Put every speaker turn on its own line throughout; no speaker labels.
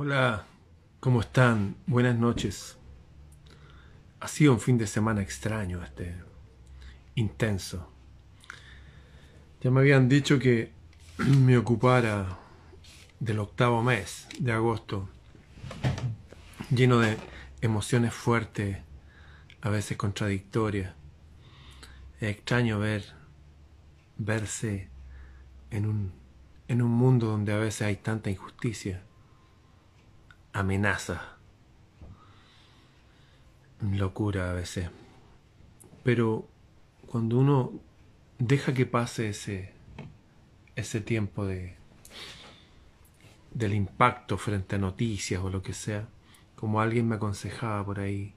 Hola, ¿cómo están? Buenas noches. Ha sido un fin de semana extraño, este, intenso. Ya me habían dicho que me ocupara del octavo mes de agosto, lleno de emociones fuertes, a veces contradictorias. Es extraño ver, verse en un, en un mundo donde a veces hay tanta injusticia amenaza. Locura a veces. Pero cuando uno deja que pase ese, ese tiempo de, del impacto frente a noticias o lo que sea, como alguien me aconsejaba por ahí,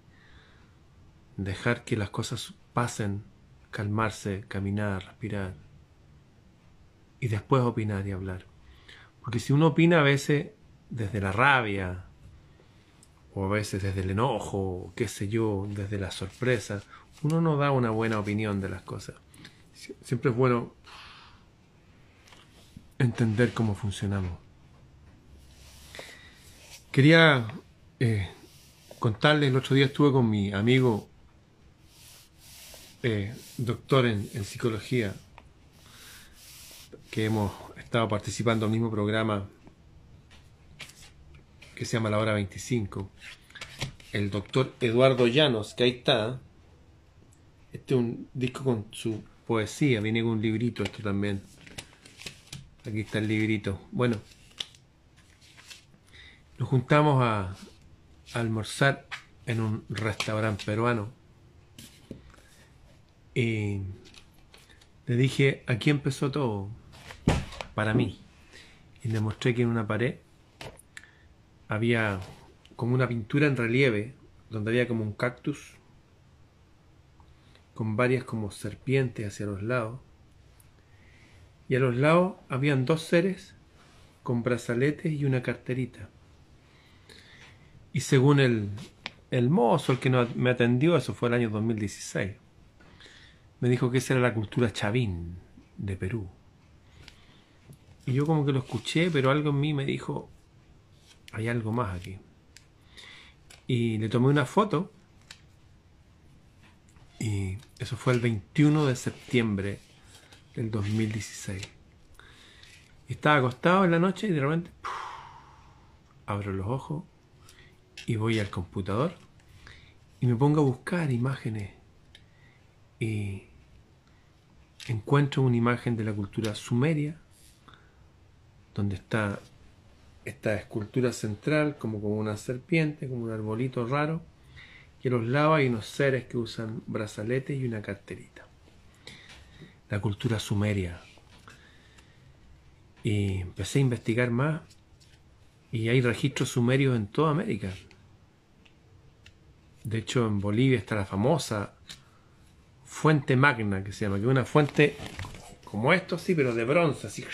dejar que las cosas pasen, calmarse, caminar, respirar, y después opinar y hablar. Porque si uno opina a veces desde la rabia, o a veces desde el enojo, qué sé yo, desde la sorpresa, uno no da una buena opinión de las cosas. Siempre es bueno entender cómo funcionamos. Quería eh, contarles, el otro día estuve con mi amigo eh, doctor en, en psicología, que hemos estado participando en el mismo programa que se llama La Hora 25. El doctor Eduardo Llanos, que ahí está. Este es un disco con su poesía, viene con un librito esto también. Aquí está el librito. Bueno, nos juntamos a, almorzar en un restaurante peruano. Y le dije, aquí empezó todo, para mí. Y le mostré que en una pared había como una pintura en relieve, donde había como un cactus, con varias como serpientes hacia los lados. Y a los lados habían dos seres con brazaletes y una carterita. Y según el, el mozo, el que me atendió, eso fue el año 2016, me dijo que esa era la cultura chavín de Perú. Y yo como que lo escuché, pero algo en mí me dijo, hay algo más aquí. Y le tomé una foto y eso fue el 21 de septiembre del 2016. Y estaba acostado en la noche y de repente abro los ojos y voy al computador y me pongo a buscar imágenes y encuentro una imagen de la cultura sumeria donde está esta escultura central como una serpiente, como un arbolito raro, y a los lados hay unos seres que usan brazaletes y una carterita. La cultura sumeria. Y empecé a investigar más y hay registros sumerios en toda América. De hecho, en Bolivia está la famosa fuente magna que se llama, que es una fuente como esto, sí, pero de bronce, así,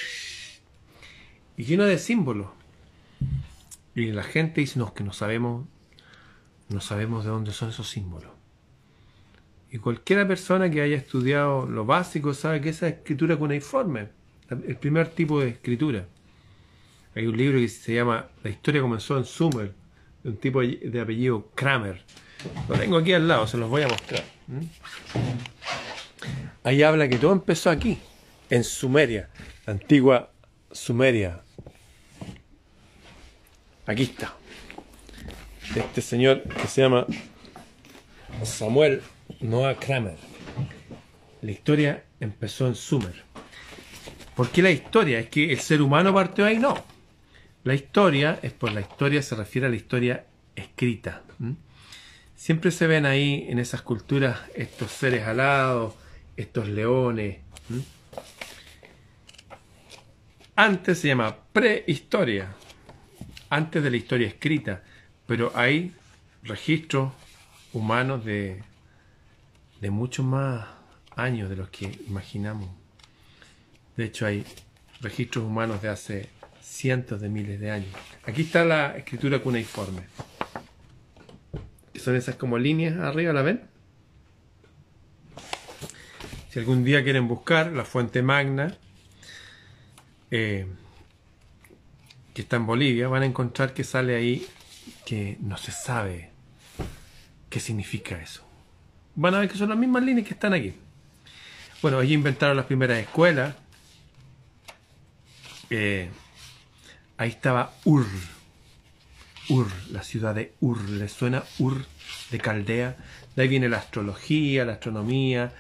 y llena de símbolos. Y la gente dice, no, que no sabemos, no sabemos de dónde son esos símbolos. Y cualquiera persona que haya estudiado lo básico sabe que esa escritura cuneiforme, el primer tipo de escritura. Hay un libro que se llama La historia comenzó en Sumer, de un tipo de apellido Kramer. Lo tengo aquí al lado, se los voy a mostrar. Ahí habla que todo empezó aquí, en Sumeria, la antigua Sumeria, Aquí está. este señor que se llama Samuel Noah Kramer. La historia empezó en Sumer. ¿Por qué la historia? ¿Es que el ser humano partió ahí? No. La historia es por la historia, se refiere a la historia escrita. Siempre se ven ahí en esas culturas estos seres alados, estos leones. Antes se llama prehistoria antes de la historia escrita, pero hay registros humanos de, de muchos más años de los que imaginamos. De hecho, hay registros humanos de hace cientos de miles de años. Aquí está la escritura cuneiforme. Son esas como líneas arriba, ¿la ven? Si algún día quieren buscar la fuente magna, eh, que está en Bolivia, van a encontrar que sale ahí que no se sabe qué significa eso. Van a ver que son las mismas líneas que están aquí. Bueno, allí inventaron las primeras escuelas. Eh, ahí estaba Ur. Ur, la ciudad de Ur. ¿Les suena Ur de Caldea? De ahí viene la astrología, la astronomía,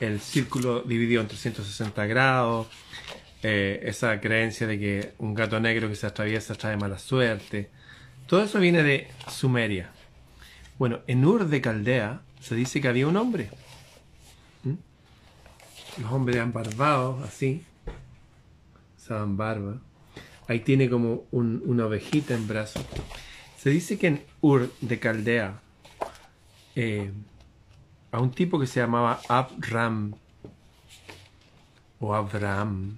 el círculo dividido en 360 grados, eh, esa creencia de que un gato negro que se atraviesa trae mala suerte. Todo eso viene de Sumeria. Bueno, en Ur de Caldea se dice que había un hombre. ¿Mm? Los hombres han barbado así, usaban barba. Ahí tiene como una ovejita en brazo. Se dice que en Ur de Caldea eh, a un tipo que se llamaba Abram o Abraham,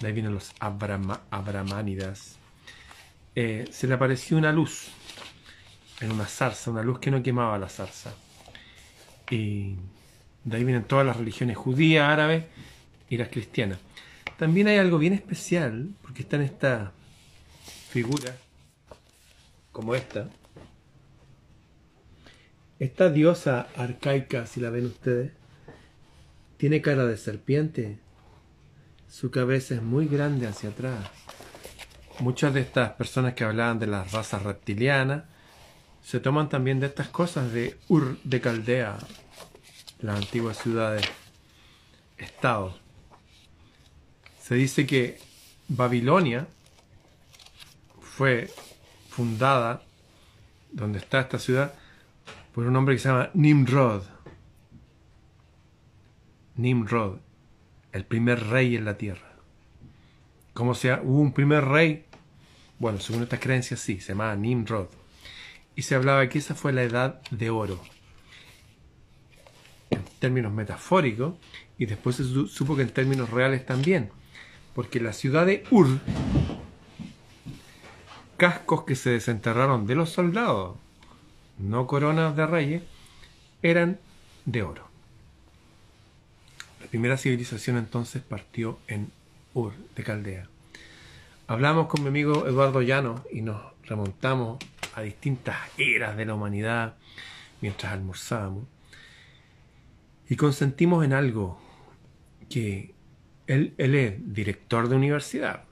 de ahí vienen los Abramánidas, eh, se le apareció una luz en una zarza, una luz que no quemaba la zarza. Y de ahí vienen todas las religiones judías, árabes y las cristianas. También hay algo bien especial, porque está en esta figura, como esta, esta diosa arcaica, si la ven ustedes, tiene cara de serpiente. Su cabeza es muy grande hacia atrás. Muchas de estas personas que hablaban de las razas reptilianas se toman también de estas cosas de Ur de Caldea, las antiguas ciudades, estados. Se dice que Babilonia fue fundada, donde está esta ciudad, por un hombre que se llama Nimrod. Nimrod, el primer rey en la tierra. ¿Cómo sea? ¿Hubo un primer rey? Bueno, según estas creencias sí, se llamaba Nimrod. Y se hablaba que esa fue la edad de oro. En términos metafóricos, y después se supo que en términos reales también. Porque la ciudad de Ur, cascos que se desenterraron de los soldados, no coronas de reyes, eran de oro. Primera civilización entonces partió en Ur de Caldea. Hablamos con mi amigo Eduardo Llano y nos remontamos a distintas eras de la humanidad mientras almorzábamos. Y consentimos en algo que él, él es director de universidad,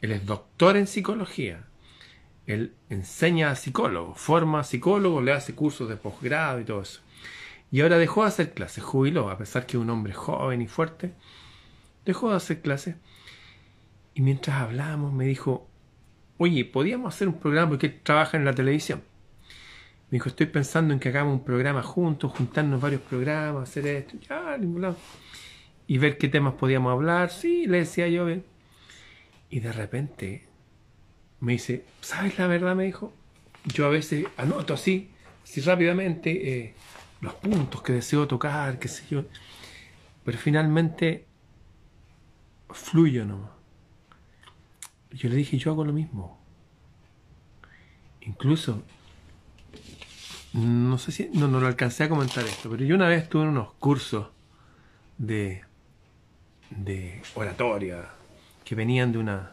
él es doctor en psicología, él enseña a psicólogos, forma psicólogos, le hace cursos de posgrado y todo eso. Y ahora dejó de hacer clases, jubiló, a pesar que es un hombre joven y fuerte, dejó de hacer clases. Y mientras hablábamos me dijo, oye, podíamos hacer un programa porque él trabaja en la televisión. Me dijo, estoy pensando en que hagamos un programa juntos, juntarnos varios programas, hacer esto, ya, y ver qué temas podíamos hablar. Sí, le decía yo. Y de repente me dice, ¿sabes la verdad? Me dijo, yo a veces anoto así, así rápidamente, eh, los puntos que deseo tocar, qué sé yo, pero finalmente fluyo nomás. Yo le dije, yo hago lo mismo. Incluso, no sé si, no, no lo alcancé a comentar esto, pero yo una vez tuve unos cursos de, de oratoria que venían de una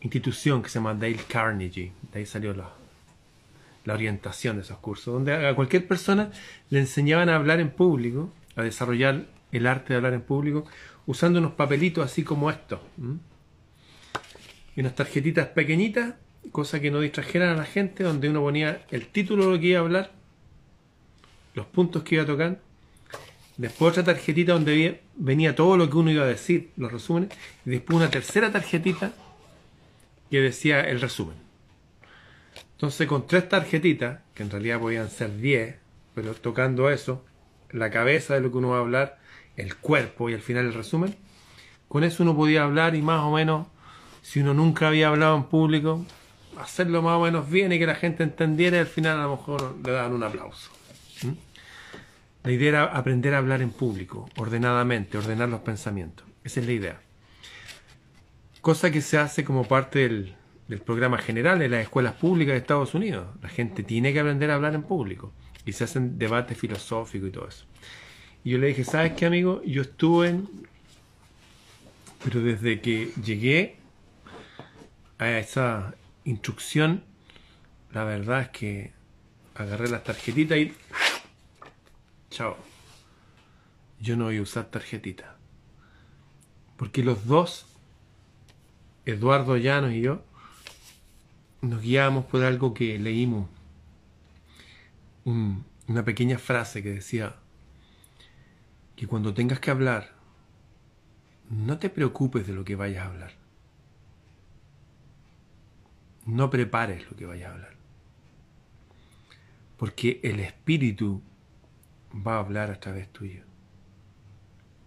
institución que se llama Dale Carnegie. De ahí salió la, la orientación de esos cursos, donde a cualquier persona le enseñaban a hablar en público, a desarrollar el arte de hablar en público, usando unos papelitos así como estos. Y unas tarjetitas pequeñitas, cosa que no distrajeran a la gente, donde uno ponía el título de lo que iba a hablar, los puntos que iba a tocar, después otra tarjetita donde venía todo lo que uno iba a decir, los resúmenes, y después una tercera tarjetita que decía el resumen. Entonces con tres tarjetitas, que en realidad podían ser diez, pero tocando eso, la cabeza de lo que uno va a hablar, el cuerpo y al final el resumen, con eso uno podía hablar y más o menos, si uno nunca había hablado en público, hacerlo más o menos bien y que la gente entendiera y al final a lo mejor le daban un aplauso. ¿Mm? La idea era aprender a hablar en público, ordenadamente, ordenar los pensamientos. Esa es la idea cosa que se hace como parte del, programa general de las escuelas públicas de Estados Unidos. La gente tiene que aprender a hablar en público y se hacen debates filosóficos y todo eso. Y yo le dije, ¿sabes qué, amigo? Yo estuve en... Pero desde que llegué a esa instrucción, la verdad es que agarré las tarjetitas y... Chao. Yo no voy a usar tarjetita. Porque los dos, Eduardo Llanos y yo, nos guiábamos por algo que leímos. una pequeña frase que decía que cuando tengas que hablar, no te preocupes de lo que vayas a hablar. No prepares lo que vayas a hablar. Porque el Espíritu va a hablar a través tuyo.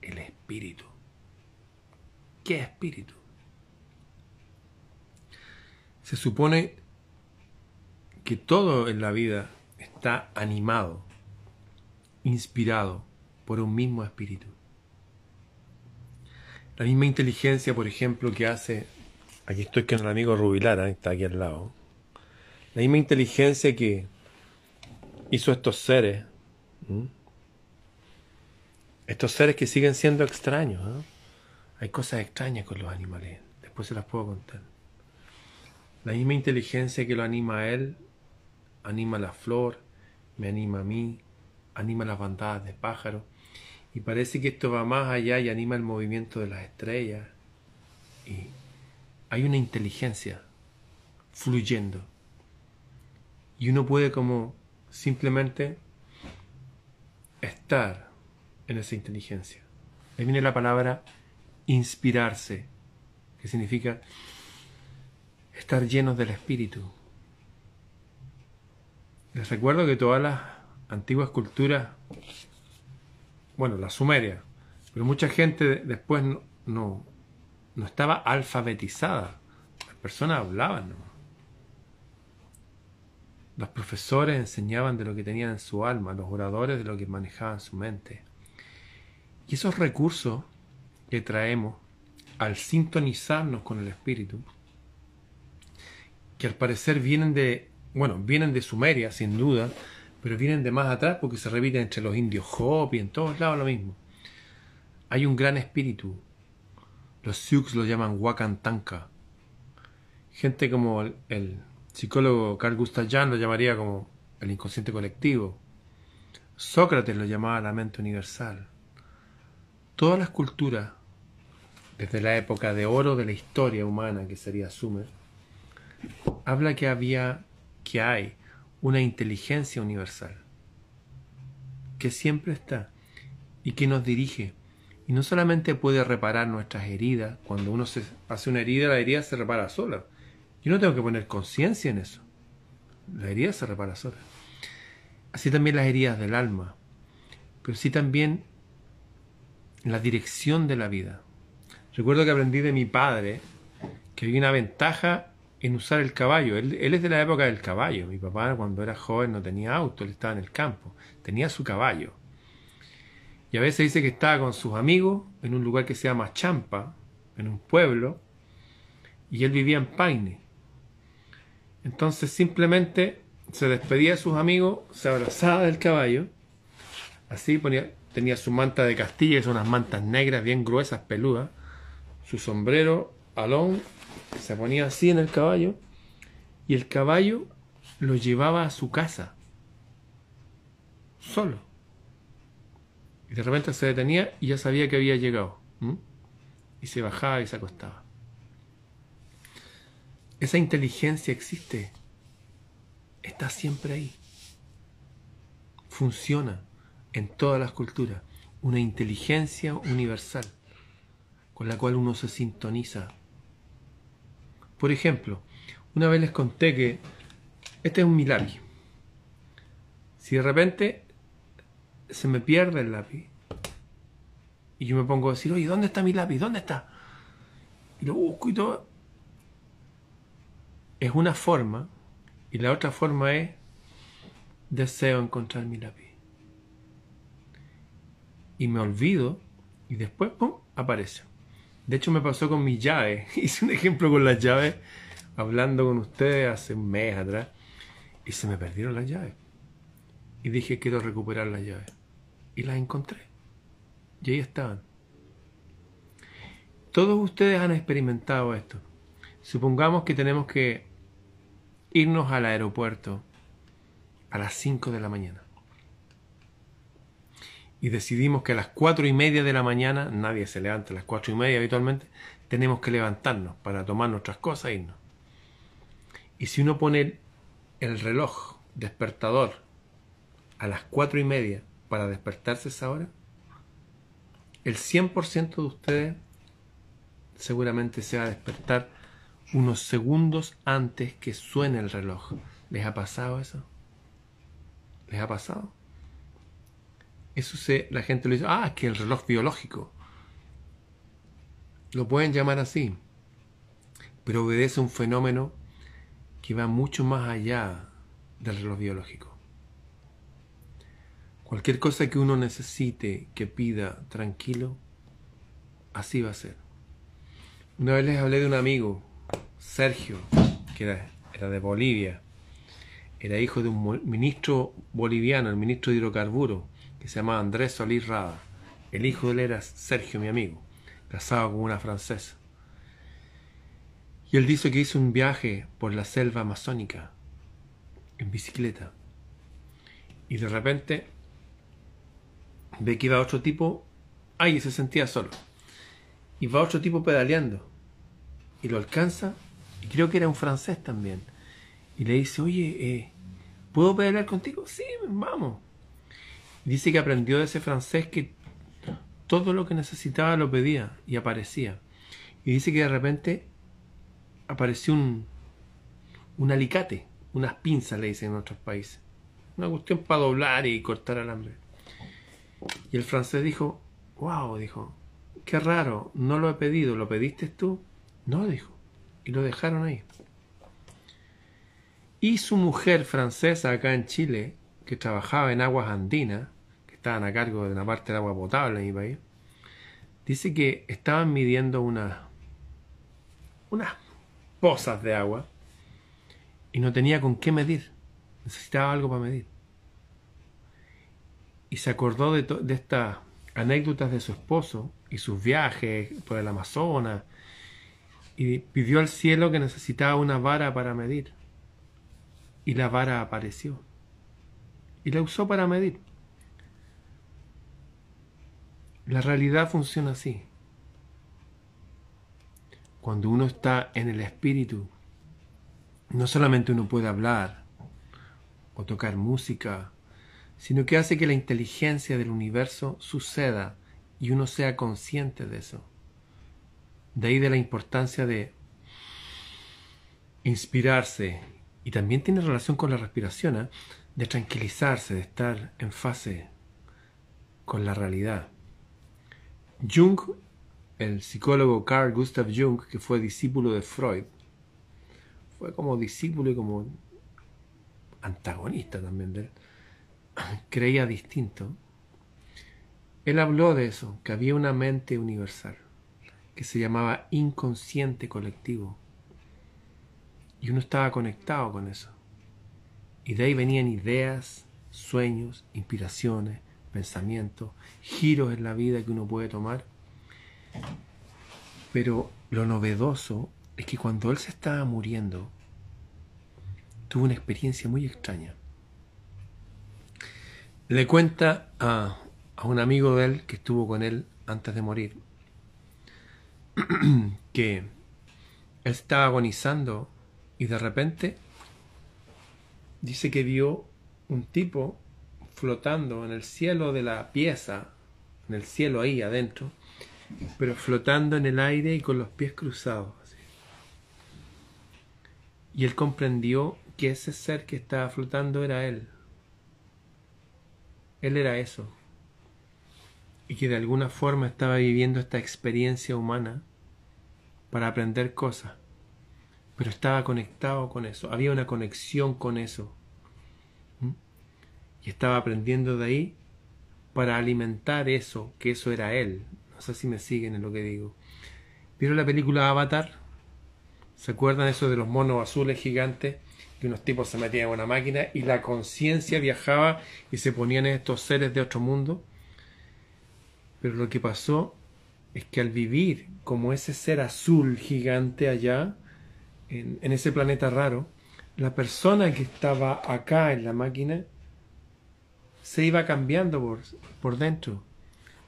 El Espíritu. ¿Qué Espíritu? Se supone que todo en la vida está animado, inspirado por un mismo espíritu. La misma inteligencia, por ejemplo, que hace, aquí estoy con el amigo Rubilara, está aquí al lado, la misma inteligencia que hizo estos seres, estos seres que siguen siendo extraños. Hay cosas extrañas con los animales, después se las puedo contar. La misma inteligencia que lo anima a él, anima a la flor, me anima a mí, anima las bandadas de pájaros. Y parece que esto va más allá y anima el movimiento de las estrellas. Y hay una inteligencia fluyendo. Y uno puede como simplemente estar en esa inteligencia. Ahí viene la palabra inspirarse, que significa estar llenos del Espíritu. Les recuerdo que todas las antiguas culturas, bueno, la sumeria, pero mucha gente después no, no, estaba alfabetizada. Las personas hablaban. Los profesores enseñaban de lo que tenían en su alma, los oradores de lo que manejaban su mente. Y esos recursos que traemos al sintonizarnos con el Espíritu, que al parecer vienen de, bueno, vienen de Sumeria, sin duda, pero vienen de más atrás porque se repiten entre los indios Hopi, en todos lados lo mismo. Hay un gran espíritu. Los Sioux lo llaman Wakantanka. Gente como el, psicólogo Carl Gustav Jung lo llamaría como el inconsciente colectivo. Sócrates lo llamaba la mente universal. Todas las culturas, desde la época de oro de la historia humana, que sería Sumer, habla que había, que hay una inteligencia universal que siempre está y que nos dirige. Y no solamente puede reparar nuestras heridas, cuando uno se hace una herida, la herida se repara sola. Yo no tengo que poner conciencia en eso. La herida se repara sola. Así también las heridas del alma, pero sí también la dirección de la vida. Recuerdo que aprendí de mi padre que hay una ventaja en usar el caballo. Él, es de la época del caballo. Mi papá cuando era joven no tenía auto, él estaba en el campo, tenía su caballo. Y a veces dice que estaba con sus amigos en un lugar que se llama Champa, en un pueblo, y él vivía en Paine. Entonces simplemente se despedía de sus amigos, se abrazaba del caballo, así tenía su manta de Castilla, que son unas mantas negras bien gruesas, peludas, su sombrero, alón se ponía así en el caballo y el caballo lo llevaba a su casa, solo. Y de repente se detenía y ya sabía que había llegado. Y se bajaba y se acostaba. Esa inteligencia existe. Está siempre ahí. Funciona en todas las culturas. Una inteligencia universal con la cual uno se sintoniza por ejemplo, una vez les conté que este es un mi lápiz. Si de repente se me pierde el lápiz y yo me pongo a decir, oye, ¿dónde está mi lápiz? ¿Dónde está? Y lo busco y todo. Es una forma y la otra forma es deseo encontrar mi lápiz. Y me olvido y después, ¡pum!, aparece. De hecho, me pasó con mis llaves. Hice un ejemplo con las llaves hablando con ustedes hace un mes atrás y se me perdieron las llaves. Y dije, quiero recuperar las llaves. Y las encontré. Y ahí estaban. Todos ustedes han experimentado esto. Supongamos que tenemos que irnos al aeropuerto a las 5 de la mañana. Y decidimos que a las cuatro y media de la mañana, nadie se levanta a las cuatro y media habitualmente, tenemos que levantarnos para tomar nuestras cosas e irnos. Y si uno pone el reloj despertador a las cuatro y media para despertarse esa hora, el 100% de ustedes seguramente se va a despertar unos segundos antes que suene el reloj. ¿Les ha pasado eso? ¿Les ha pasado? Eso se, la gente lo dice, ah, que el reloj biológico. Lo pueden llamar así, pero obedece un fenómeno que va mucho más allá del reloj biológico. Cualquier cosa que uno necesite, que pida tranquilo, así va a ser. Una vez les hablé de un amigo, Sergio, que era, era de Bolivia. Era hijo de un ministro boliviano, el ministro de hidrocarburos, que se llamaba Andrés Solís Rada. El hijo de él era Sergio, mi amigo, casado con una francesa. Y él dice que hizo un viaje por la selva amazónica en bicicleta. Y de repente ve que iba otro tipo, ay, se sentía solo. Y va otro tipo pedaleando. Y lo alcanza, y creo que era un francés también. Y le dice, oye, eh, ¿puedo pedalear contigo? Sí, vamos. Dice que aprendió de ese francés que todo lo que necesitaba lo pedía y aparecía. Y dice que de repente apareció un, un alicate, unas pinzas le dicen en otros países. Una cuestión para doblar y cortar alambre. Y el francés dijo, wow, dijo, qué raro, no lo he pedido, ¿lo pediste tú? No, dijo. Y lo dejaron ahí. Y su mujer francesa acá en Chile, que trabajaba en aguas andinas, estaban a cargo de una parte del agua potable en mi país, dice que estaban midiendo unas unas pozas de agua y no tenía con qué medir. Necesitaba algo para medir y se acordó de, de estas anécdotas de su esposo y sus viajes por el Amazonas y pidió al cielo que necesitaba una vara para medir. Y la vara apareció. Y la usó para medir. La realidad funciona así. Cuando uno está en el espíritu, no solamente uno puede hablar o tocar música sino que hace que la inteligencia del universo suceda y uno sea consciente de eso. De ahí de la importancia de inspirarse y también tiene relación con la respiración, ¿eh? de tranquilizarse, de estar en fase con la realidad. Jung, el psicólogo Carl Gustav Jung, que fue discípulo de Freud, fue como discípulo y como antagonista también de él creía distinto, él habló de eso, que había una mente universal, que se llamaba inconsciente colectivo. Y uno estaba conectado con eso. Y de ahí venían ideas, sueños, inspiraciones, pensamientos, giros en la vida que uno puede tomar. Pero lo novedoso es que cuando él se estaba muriendo, tuvo una experiencia muy extraña le cuenta a, un amigo de él que estuvo con él antes de morir que él estaba agonizando y de repente dice que vio un tipo flotando en el cielo de la pieza, en el cielo ahí adentro, pero flotando en el aire y con los pies cruzados. Y él comprendió que ese ser que estaba flotando era él. Él era eso. Y que de alguna forma estaba viviendo esta experiencia humana para aprender cosas. Pero estaba conectado con eso. Había una conexión con eso. Estaba aprendiendo de ahí para alimentar eso, que eso era él. No sé si me siguen en lo que digo. ¿Vieron la película Avatar? ¿Se acuerdan eso de los monos azules gigantes? que unos tipos se metían en una máquina y la conciencia viajaba y se ponían estos seres de otro mundo. Pero lo que pasó es que al vivir como ese ser azul gigante allá, en, ese planeta raro, la persona que estaba acá en la máquina se iba cambiando por, por dentro,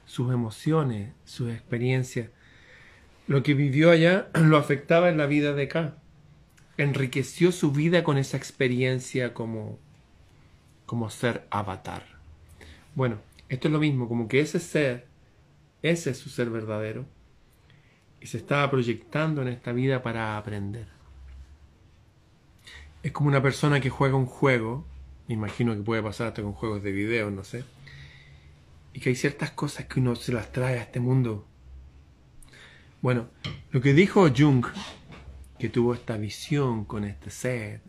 sus emociones, sus experiencias. Lo que vivió allá lo afectaba en la vida de acá. Enriqueció su vida con esa experiencia como, como ser avatar. Bueno, esto es lo mismo, como que ese ser, ese es su ser verdadero, y se estaba proyectando en esta vida para aprender. Es como una persona que juega un juego, me imagino que puede pasar hasta con juegos de video, no sé, y que hay ciertas cosas que uno se las trae a este mundo. Bueno, lo que dijo Jung, que tuvo esta visión con este ser,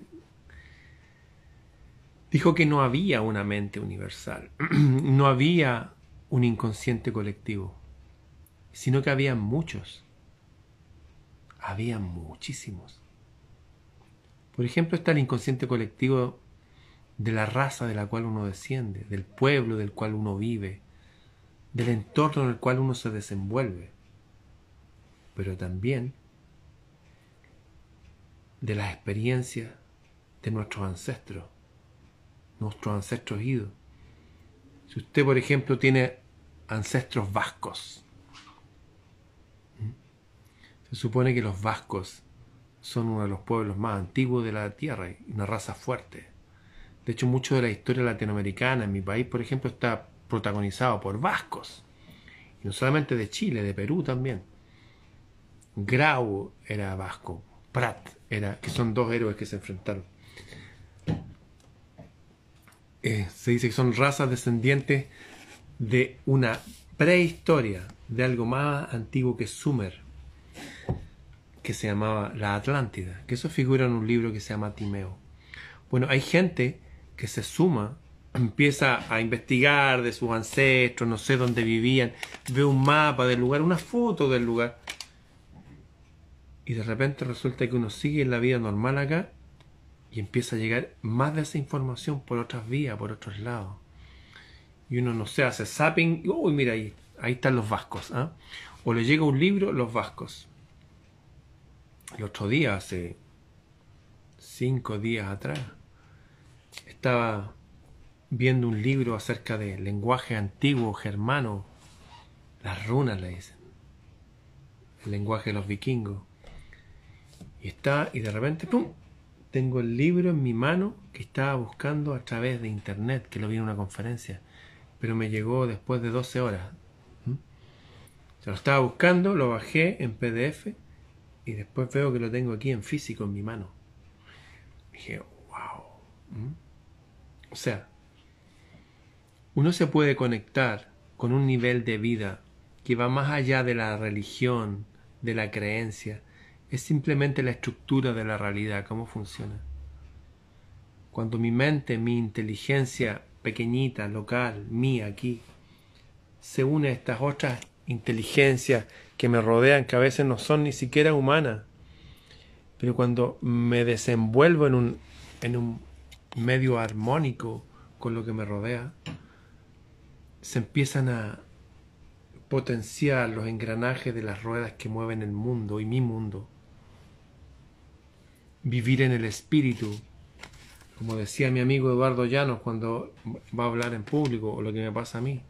dijo que no había una mente universal, no había un inconsciente colectivo, sino que había muchos, había muchísimos. Por ejemplo, está el inconsciente colectivo de la raza de la cual uno desciende, del pueblo del cual uno vive, del entorno en el cual uno se desenvuelve, pero también de las experiencias de nuestros ancestros nuestros ancestros idos. Si usted, por ejemplo, tiene ancestros vascos, se supone que los vascos son uno de los pueblos más antiguos de la tierra una raza fuerte. De hecho, mucho de la historia latinoamericana en mi país, por ejemplo, está protagonizado por vascos. Y no solamente de Chile, de Perú también. Grau era vasco, Prat era, que son dos héroes que se enfrentaron. Eh, se dice que son razas descendientes de una prehistoria, de algo más antiguo que Sumer, que se llamaba la Atlántida, que eso figura en un libro que se llama Timeo. Bueno, hay gente que se suma, empieza a investigar de sus ancestros, no sé dónde vivían, ve un mapa del lugar, una foto del lugar, y de repente resulta que uno sigue en la vida normal acá y empieza a llegar más de esa información por otras vías, por otros lados. Y uno, no sé, hace zapping, y, uy, mira ahí, ahí están los vascos. ¿ah? O le llega un libro, los vascos. El otro día, hace cinco días atrás, estaba viendo un libro acerca de lenguaje antiguo germano, las runas le dicen, el lenguaje de los vikingos. Y está, y de repente, ¡pum! tengo el libro en mi mano que estaba buscando a través de internet, que lo vi en una conferencia, pero me llegó después de 12 horas. Se lo estaba buscando, lo bajé en PDF y después veo que lo tengo aquí en físico en mi mano. dije. O sea, uno se puede conectar con un nivel de vida que va más allá de la religión, de la creencia, es simplemente la estructura de la realidad, cómo funciona. Cuando mi mente, mi inteligencia pequeñita, local, mía aquí, se une a estas otras inteligencias que me rodean, que a veces no son ni siquiera humanas, pero cuando me desenvuelvo en un, en un medio armónico con lo que me rodea, se empiezan a potenciar los engranajes de las ruedas que mueven el mundo y mi mundo. Vivir en el espíritu, como decía mi amigo Eduardo Llanos cuando va a hablar en público, o lo que me pasa a mí,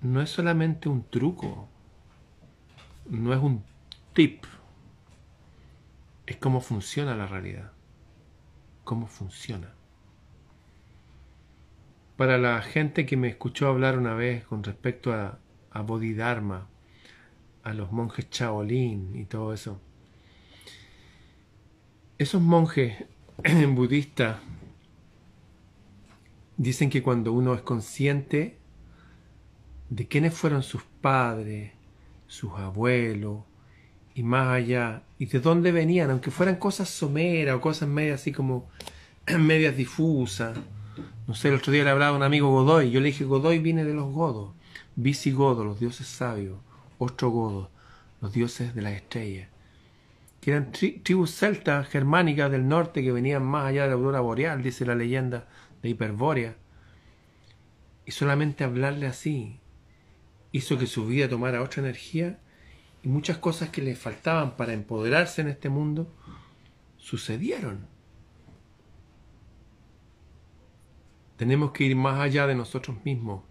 no es solamente un truco, no es un tip, es cómo funciona la realidad, cómo funciona. Para la gente que me escuchó hablar una vez con respecto a, Bodhidharma, a los monjes Shaolin y todo eso, esos monjes budistas dicen que cuando uno es consciente de quiénes fueron sus padres, sus abuelos, y más allá, y de dónde venían, aunque fueran cosas someras o cosas medias así como medias difusas. No sé, el otro día le hablaba a un amigo Godoy, yo le dije, Godoy viene de los godos, visigodos, los dioses sabios, ostrogodos, los dioses de las estrellas que eran tribus celtas germánicas del norte que venían más allá de la aurora boreal, dice la leyenda de Hiperbórea. Y solamente hablarle así hizo que su vida tomara otra energía y muchas cosas que le faltaban para empoderarse en este mundo sucedieron. Tenemos que ir más allá de nosotros mismos,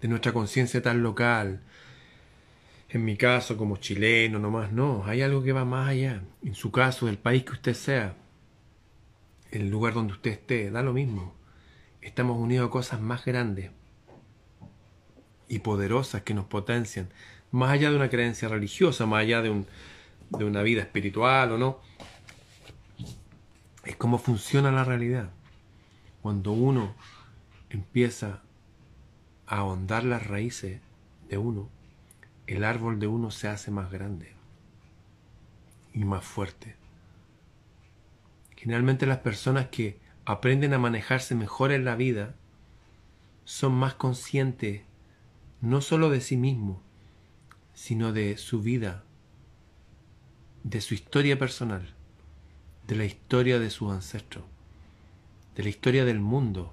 de nuestra conciencia tan local. En mi caso, como chileno, nomás no, hay algo que va más allá. En su caso, del país que usted sea, el lugar donde usted esté, da lo mismo. Estamos unidos a cosas más grandes y poderosas que nos potencian, más allá de una creencia religiosa, más allá de, un, de una vida espiritual o no. Es cómo funciona la realidad. Cuando uno empieza a ahondar las raíces de uno, el árbol de uno se hace más grande y más fuerte. Generalmente las personas que aprenden a manejarse mejor en la vida son más conscientes no solo de sí mismos, sino de su vida, de su historia personal, de la historia de sus ancestros, de la historia del mundo.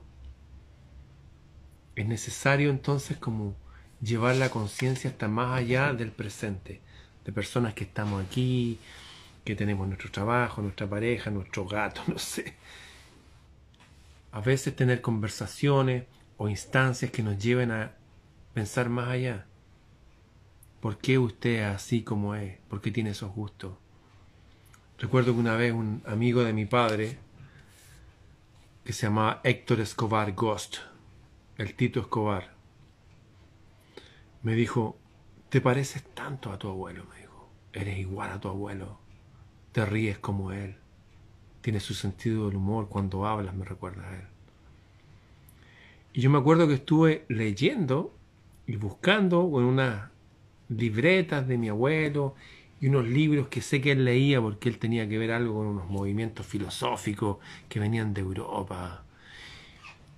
Es necesario entonces como llevar la conciencia hasta más allá del presente, de personas que estamos aquí, que tenemos nuestro trabajo, nuestra pareja, nuestro gato, no sé. A veces tener conversaciones o instancias que nos lleven a pensar más allá. ¿Por qué usted es así como es? ¿Por qué tiene esos gustos? Recuerdo que una vez un amigo de mi padre, que se llamaba Héctor Escobar Ghost, el Tito Escobar, me dijo, te pareces tanto a tu abuelo, me dijo, eres igual a tu abuelo te ríes como él. Tiene su sentido del humor cuando hablas, me recuerda a él. Y yo me acuerdo que estuve leyendo y buscando en unas libretas de mi abuelo y unos libros que sé que él leía porque él tenía que ver algo con unos movimientos filosóficos que venían de Europa.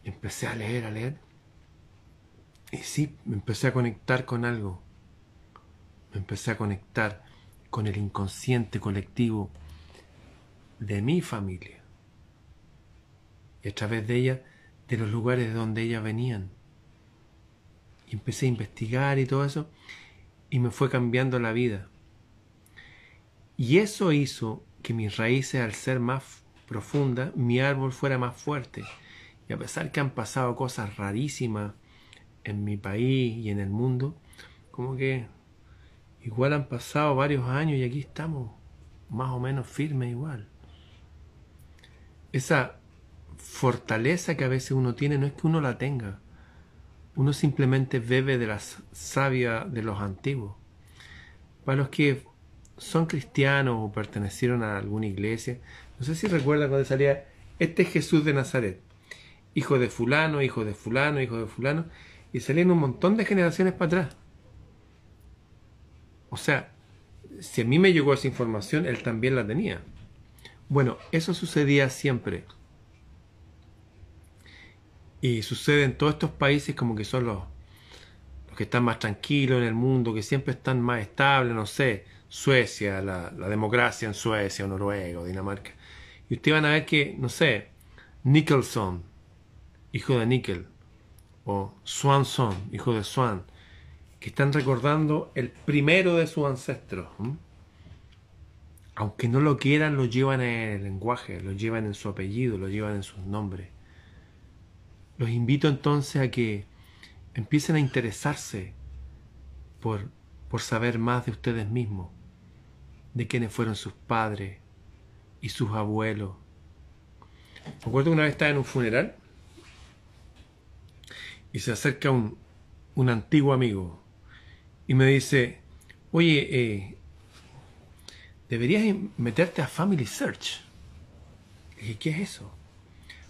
empecé a leer, a leer. Y sí, me empecé a conectar con algo. Me empecé a conectar con el inconsciente colectivo de mi familia. Y a través de ella, de los lugares de donde ellas venían. Y empecé a investigar y todo eso, y me fue cambiando la vida. Y eso hizo que mis raíces, al ser más profundas, mi árbol fuera más fuerte. Y a pesar que han pasado cosas rarísimas en mi país y en el mundo, como que Igual han pasado varios años y aquí estamos más o menos firmes igual. Esa fortaleza que a veces uno tiene no es que uno la tenga. Uno simplemente bebe de la savia de los antiguos. Para los que son cristianos o pertenecieron a alguna iglesia, no sé si recuerdan cuando salía, este es Jesús de Nazaret, hijo de fulano, hijo de fulano, hijo de fulano, y salían un montón de generaciones para atrás. O sea, si a mí me llegó esa información, él también la tenía. Bueno, eso sucedía siempre. Y sucede en todos estos países como que son los, los que están más tranquilos en el mundo, que siempre están más estables, no sé, Suecia, la, democracia en Suecia, o Noruega, o Dinamarca. Y ustedes van a ver que, no sé, Nicholson, hijo de Nickel, o Swanson, hijo de Swan, que están recordando el primero de sus ancestros. Aunque no lo quieran, lo llevan en el lenguaje, lo llevan en su apellido, lo llevan en sus nombres. Los invito entonces a que empiecen a interesarse por, por saber más de ustedes mismos, de quiénes fueron sus padres y sus abuelos. Recuerdo que una vez estaba en un funeral y se acerca un, un antiguo amigo, y me dice, oye, eh, deberías meterte a Family Search. Dije, ¿qué es eso?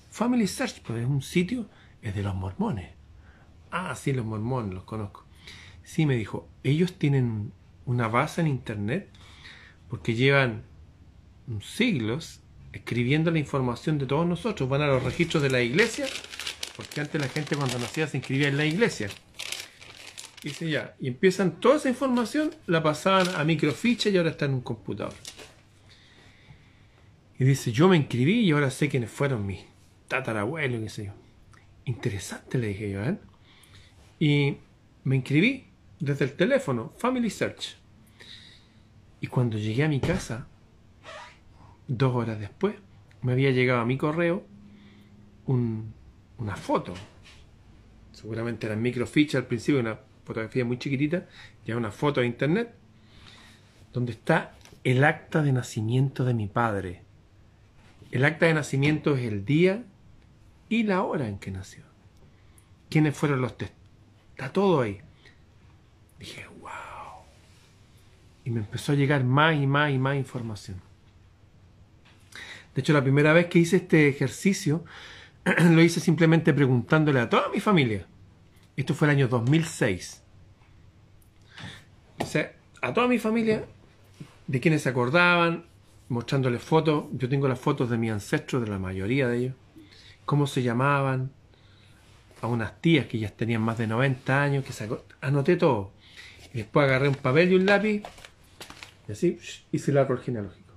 Family Search, pues es un sitio, es de los mormones. Ah, sí, los mormones, los conozco. Sí, me dijo, ellos tienen una base en Internet porque llevan siglos escribiendo la información de todos nosotros. Van a los registros de la iglesia, porque antes la gente cuando nacía se inscribía en la iglesia. Dice ya, y empiezan toda esa información, la pasaban a microficha y ahora está en un computador. Y dice, yo me inscribí y ahora sé quiénes fueron mis tatarabuelos, qué sé yo. Interesante, le dije yo, ¿eh? Y me inscribí desde el teléfono, Family Search. Y cuando llegué a mi casa, dos horas después, me había llegado a mi correo una foto. Seguramente era microficha al principio, una fotografía muy chiquitita, ya una foto de internet, donde está el acta de nacimiento de mi padre. El acta de nacimiento es el día y la hora en que nació. ¿Quiénes fueron los testigos? Está todo ahí. Dije, wow. Y me empezó a llegar más y más y más información. De hecho, la primera vez que hice este ejercicio, lo hice simplemente preguntándole a toda mi familia. Esto fue el año 2006. O a toda mi familia, de quienes se acordaban, mostrándoles fotos. Yo tengo las fotos de mis ancestros, de la mayoría de ellos. Cómo se llamaban. A unas tías que ya tenían más de 90 años, que se anoté todo. Y después agarré un papel y un lápiz. Y así hice el árbol genealógico.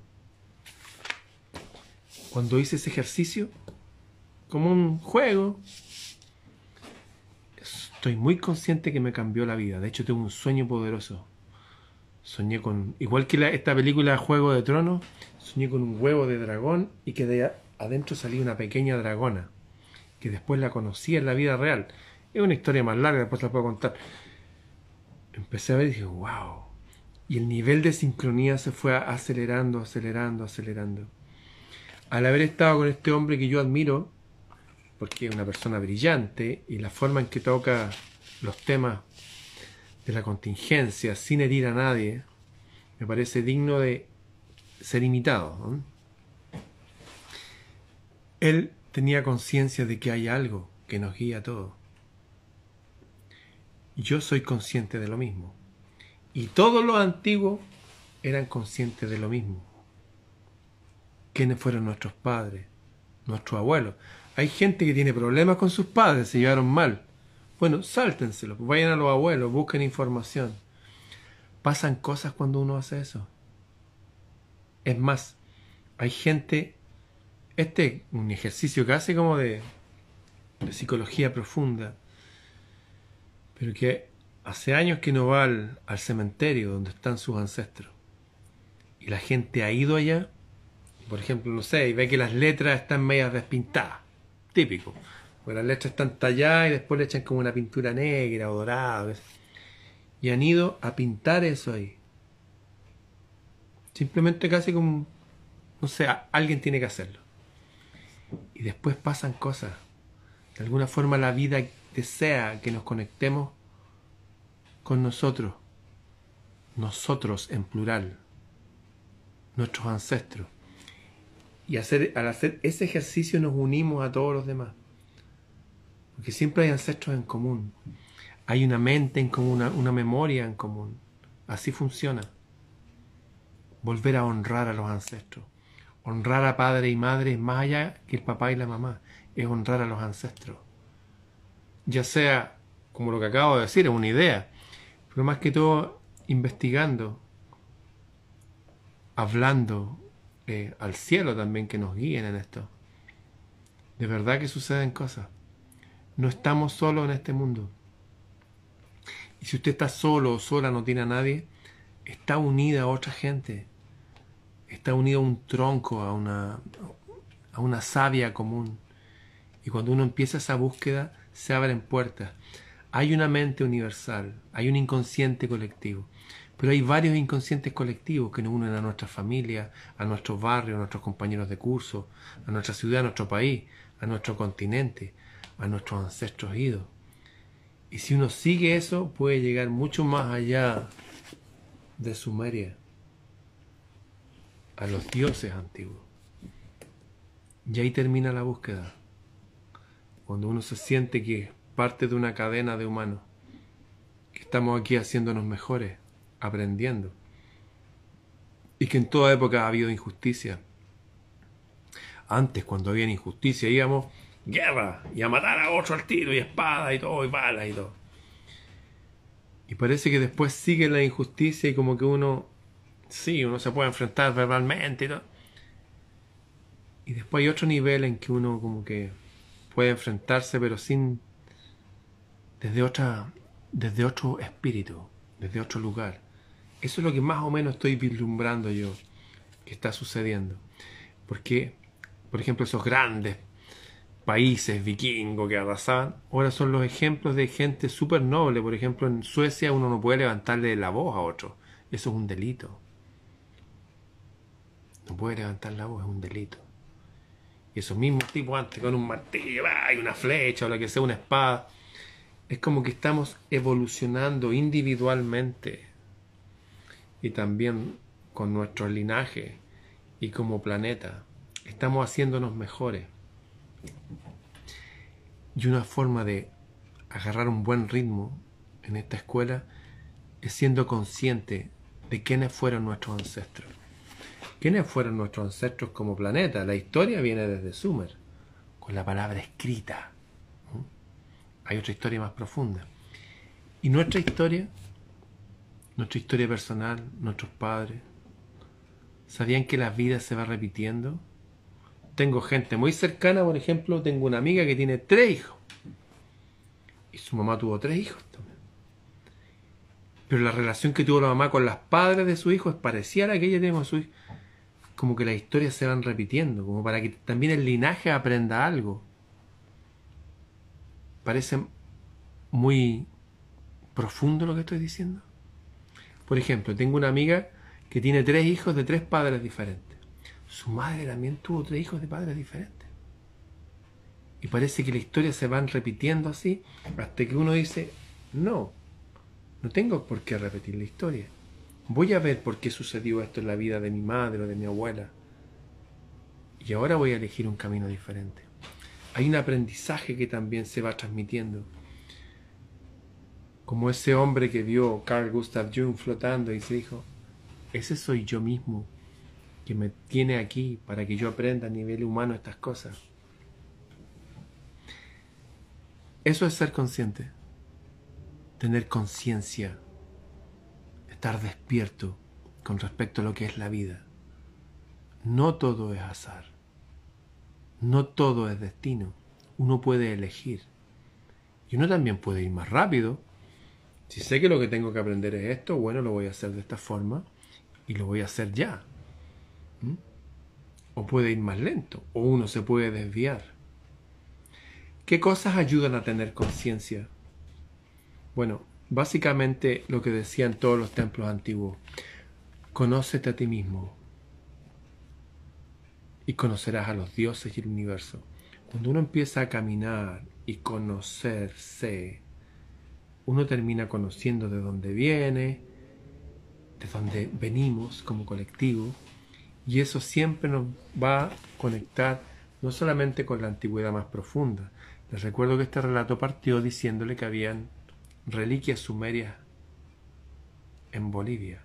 Cuando hice ese ejercicio, como un juego, estoy muy consciente que me cambió la vida. De hecho, tengo un sueño poderoso. Soñé con, igual que esta película Juego de Tronos, soñé con un huevo de dragón y que de adentro salía una pequeña dragona, que después la conocí en la vida real. Es una historia más larga, después la puedo contar. Empecé a ver y dije, wow. Y el nivel de sincronía se fue acelerando, acelerando, acelerando. Al haber estado con este hombre que yo admiro, porque es una persona brillante y la forma en que toca los temas de la contingencia sin herir a nadie, me parece digno de ser imitado. Él tenía conciencia de que hay algo que nos guía a todos. Yo soy consciente de lo mismo. Y todos los antiguos eran conscientes de lo mismo. ¿Quiénes fueron nuestros padres? Nuestros abuelos. Hay gente que tiene problemas con sus padres, se llevaron mal. Bueno, sáltenselo, vayan a los abuelos, busquen información. Pasan cosas cuando uno hace eso. Es más, hay gente, este es un ejercicio casi como de, psicología profunda, pero que hace años que no va al, cementerio donde están sus ancestros. Y la gente ha ido allá, por ejemplo, no sé, y ve que las letras están medias despintadas. Típico. Pues las letras están talladas y después le echan como una pintura negra o dorada. Y han ido a pintar eso ahí. Simplemente casi como, no sé, alguien tiene que hacerlo. Y después pasan cosas. De alguna forma la vida desea que nos conectemos con nosotros. Nosotros en plural. Nuestros ancestros. Y hacer, al hacer ese ejercicio nos unimos a todos los demás. Porque siempre hay ancestros en común. Hay una mente en común, una, memoria en común. Así funciona. Volver a honrar a los ancestros. Honrar a padre y madre es más allá que el papá y la mamá. Es honrar a los ancestros. Ya sea, como lo que acabo de decir, es una idea. Pero más que todo, investigando, hablando eh, al cielo también que nos guíen en esto. De verdad que suceden cosas. No estamos solos en este mundo. Y si usted está solo o sola, no tiene a nadie, está unida a otra gente. Está unido a un tronco, a una, a una savia común. Y cuando uno empieza esa búsqueda, se abren puertas. Hay una mente universal, hay un inconsciente colectivo. Pero hay varios inconscientes colectivos que nos unen a nuestra familia, a nuestros barrios, a nuestros compañeros de curso, a nuestra ciudad, a nuestro país, a nuestro continente, a nuestros ancestros idos. Y si uno sigue eso, puede llegar mucho más allá de Sumeria, a los dioses antiguos. Y ahí termina la búsqueda. Cuando uno se siente que es parte de una cadena de humanos, que estamos aquí haciéndonos mejores, aprendiendo, y que en toda época ha habido injusticia. Antes, cuando había injusticia, íbamos guerra y a matar a otro al tiro y espada y todo y balas y todo. Y parece que después sigue la injusticia y como que uno, sí, uno se puede enfrentar verbalmente y todo. Y después hay otro nivel en que uno como que puede enfrentarse pero sin, desde otra, desde otro espíritu, desde otro lugar. Eso es lo que más o menos estoy vislumbrando yo que está sucediendo. Porque, por ejemplo, esos grandes países vikingos que arrasaban, ahora son los ejemplos de gente súper noble. Por ejemplo, en Suecia uno no puede levantarle la voz a otro. Eso es un delito. No puede levantar la voz, es un delito. Y esos mismos tipos antes con un martillo y una flecha o lo que sea, una espada. Es como que estamos evolucionando individualmente y también con nuestro linaje y como planeta. Estamos haciéndonos mejores. Y una forma de agarrar un buen ritmo en esta escuela es siendo consciente de quiénes fueron nuestros ancestros. ¿Quiénes fueron nuestros ancestros como planeta? La historia viene desde Sumer, con la palabra escrita. Hay otra historia más profunda. Y nuestra historia, nuestra historia personal, nuestros padres, ¿sabían que la vida se va repitiendo? Tengo gente muy cercana, por ejemplo, tengo una amiga que tiene tres hijos. Y su mamá tuvo tres hijos también. Pero la relación que tuvo la mamá con los padres de su hijo es parecida a la que ella tiene con su hijo. Como que las historias se van repitiendo, como para que también el linaje aprenda algo. Parece muy profundo lo que estoy diciendo. Por ejemplo, tengo una amiga que tiene tres hijos de tres padres diferentes su madre también tuvo tres hijos de padres diferentes. Y parece que la historia se van repitiendo así hasta que uno dice, no, no tengo por qué repetir la historia. Voy a ver por qué sucedió esto en la vida de mi madre o de mi abuela. Y ahora voy a elegir un camino diferente. Hay un aprendizaje que también se va transmitiendo. Como ese hombre que vio Carl Gustav Jung flotando y se dijo, ese soy yo mismo que me tiene aquí para que yo aprenda a nivel humano estas cosas. Eso es ser consciente, tener conciencia, estar despierto con respecto a lo que es la vida. No todo es azar, no todo es destino, uno puede elegir. Y uno también puede ir más rápido. Si sé que lo que tengo que aprender es esto, bueno, lo voy a hacer de esta forma y lo voy a hacer ya. O puede ir más lento, o uno se puede desviar. ¿Qué cosas ayudan a tener conciencia? Bueno, básicamente lo que decían todos los templos antiguos. Conócete a ti mismo y conocerás a los dioses y el universo. Cuando uno empieza a caminar y conocerse, uno termina conociendo de dónde viene, de dónde venimos como colectivo, y eso siempre nos va a conectar no solamente con la antigüedad más profunda. Les recuerdo que este relato partió diciéndole que habían reliquias sumerias en Bolivia.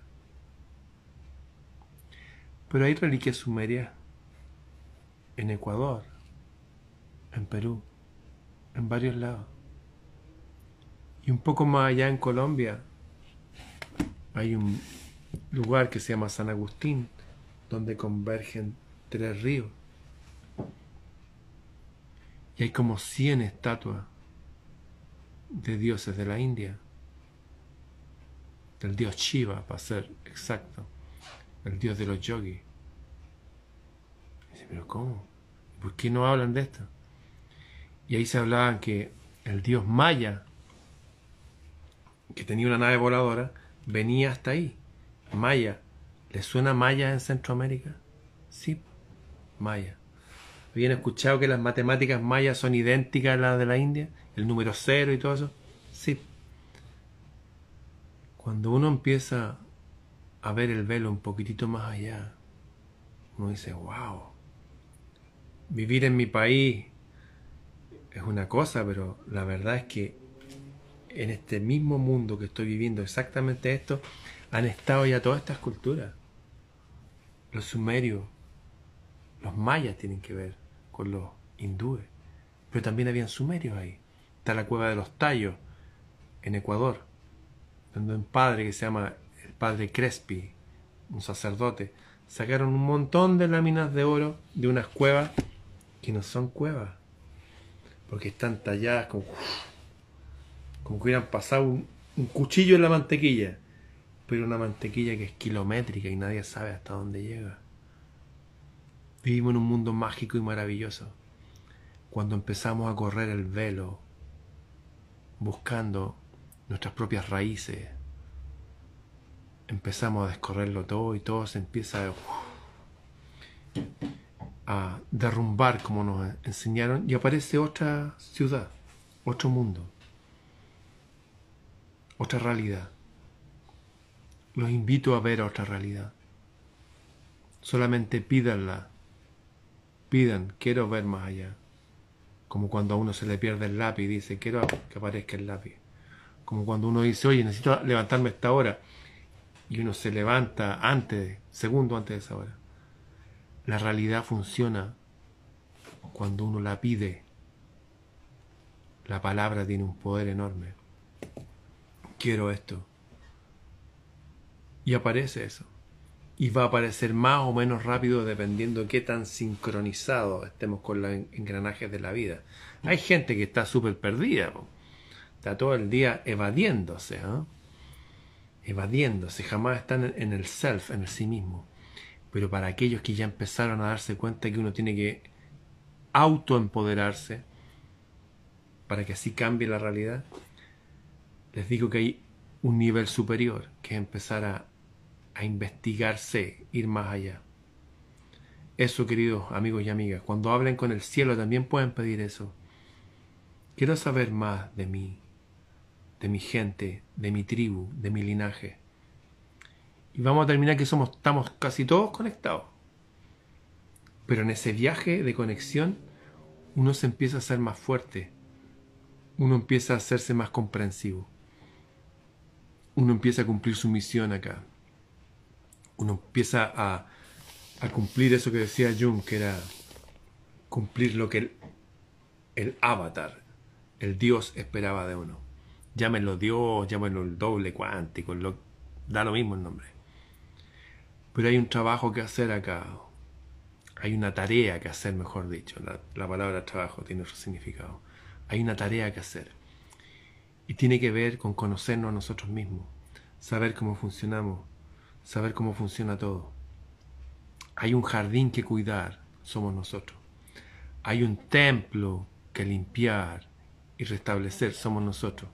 Pero hay reliquias sumerias en Ecuador, en Perú, en varios lados. Y un poco más allá en Colombia hay un lugar que se llama San Agustín, donde convergen tres ríos. Y hay como 100 estatuas de dioses de la India, del dios Shiva, para ser exacto, el dios de los yogis. pero ¿cómo? ¿Por qué no hablan de esto? Y ahí se hablaba que el dios Maya, que tenía una nave voladora, venía hasta ahí. Maya, ¿Les suena maya en Centroamérica? Sí, maya. ¿Habían escuchado que las matemáticas mayas son idénticas a las de la India? El número cero y todo eso. Sí. Cuando uno empieza a ver el velo un poquitito más allá, uno dice, wow, vivir en mi país es una cosa, pero la verdad es que en este mismo mundo que estoy viviendo exactamente esto, han estado ya todas estas culturas los sumerios, los mayas tienen que ver con los hindúes, pero también habían sumerios ahí. Está la cueva de los tallos en Ecuador, donde un padre que se llama el padre Crespi, un sacerdote, sacaron un montón de láminas de oro de unas cuevas que no son cuevas, porque están talladas como, como que hubieran pasado un, un cuchillo en la mantequilla pero una mantequilla que es kilométrica y nadie sabe hasta dónde llega. Vivimos en un mundo mágico y maravilloso. Cuando empezamos a correr el velo, buscando nuestras propias raíces, empezamos a descorrerlo todo y todo se empieza a, derrumbar como nos enseñaron y aparece otra ciudad, otro mundo, otra realidad. Los invito a ver otra realidad. Solamente pídanla. Pidan, quiero ver más allá. Como cuando a uno se le pierde el lápiz y dice, quiero que aparezca el lápiz. Como cuando uno dice, oye, necesito levantarme esta hora y uno se levanta antes, segundo antes de esa hora. La realidad funciona cuando uno la pide. La palabra tiene un poder enorme. Quiero esto. Y aparece eso. Y va a aparecer más o menos rápido dependiendo de qué tan sincronizados estemos con los engranajes de la vida. Hay gente que está súper perdida. Está todo el día evadiéndose. ¿eh? evadiéndose, jamás están en el self, en el sí mismo. Pero para aquellos que ya empezaron a darse cuenta que uno tiene que autoempoderarse para que así cambie la realidad, les digo que hay un nivel superior, que es empezar a, a investigarse, ir más allá. Eso, queridos amigos y amigas, cuando hablen con el cielo también pueden pedir eso. Quiero saber más de mí, de mi gente, de mi tribu, de mi linaje. Y vamos a terminar que somos, estamos casi todos conectados. Pero en ese viaje de conexión, uno se empieza a ser más fuerte. Uno empieza a hacerse más comprensivo. Uno empieza a cumplir su misión acá. Uno empieza a, cumplir eso que decía Jung, que era cumplir lo que el, el avatar, el Dios esperaba de uno llámenlo Dios, llámenlo el doble cuántico, lo, da lo mismo el nombre. Pero hay un trabajo que hacer acá. Hay una tarea que hacer, mejor dicho. La, la palabra trabajo tiene otro significado. Hay una tarea que hacer. Y tiene que ver con conocernos a nosotros mismos, saber cómo funcionamos, saber cómo funciona todo. Hay un jardín que cuidar, somos nosotros. Hay un templo que limpiar y restablecer, somos nosotros.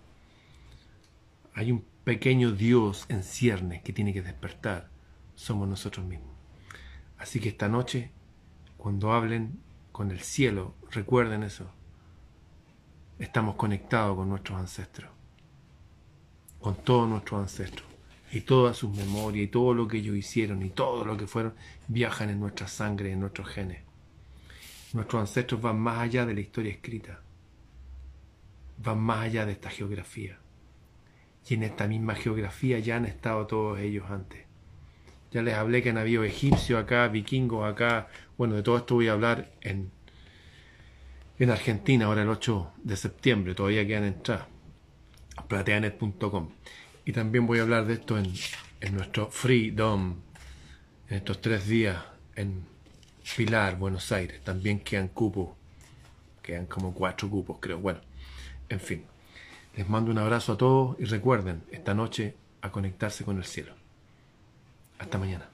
Hay un pequeño Dios en ciernes que tiene que despertar. Somos nosotros mismos. Así que esta noche, cuando hablen con el cielo, recuerden eso. Estamos conectados con nuestros ancestros. Con todos nuestros ancestros. Y todas sus memorias y todo lo que ellos hicieron y todo lo que fueron viajan en nuestra sangre, en nuestros genes. Nuestros ancestros van más allá de la historia escrita. Van más allá de esta geografía y en esta misma geografía ya han estado todos ellos antes. Ya les hablé que han habido egipcios acá, vikingos acá. Bueno, de todo esto voy a hablar en, en Argentina, ahora el 8 de septiembre. Todavía quedan entradas. plateanet.com. Y también voy a hablar de esto en, en nuestro Freedom, en estos tres días en Pilar, Buenos Aires. También quedan cupos. Quedan como cuatro cupos, creo. Bueno, en fin. Les mando un abrazo a todos y recuerden esta noche a conectarse con el cielo. Hasta mañana.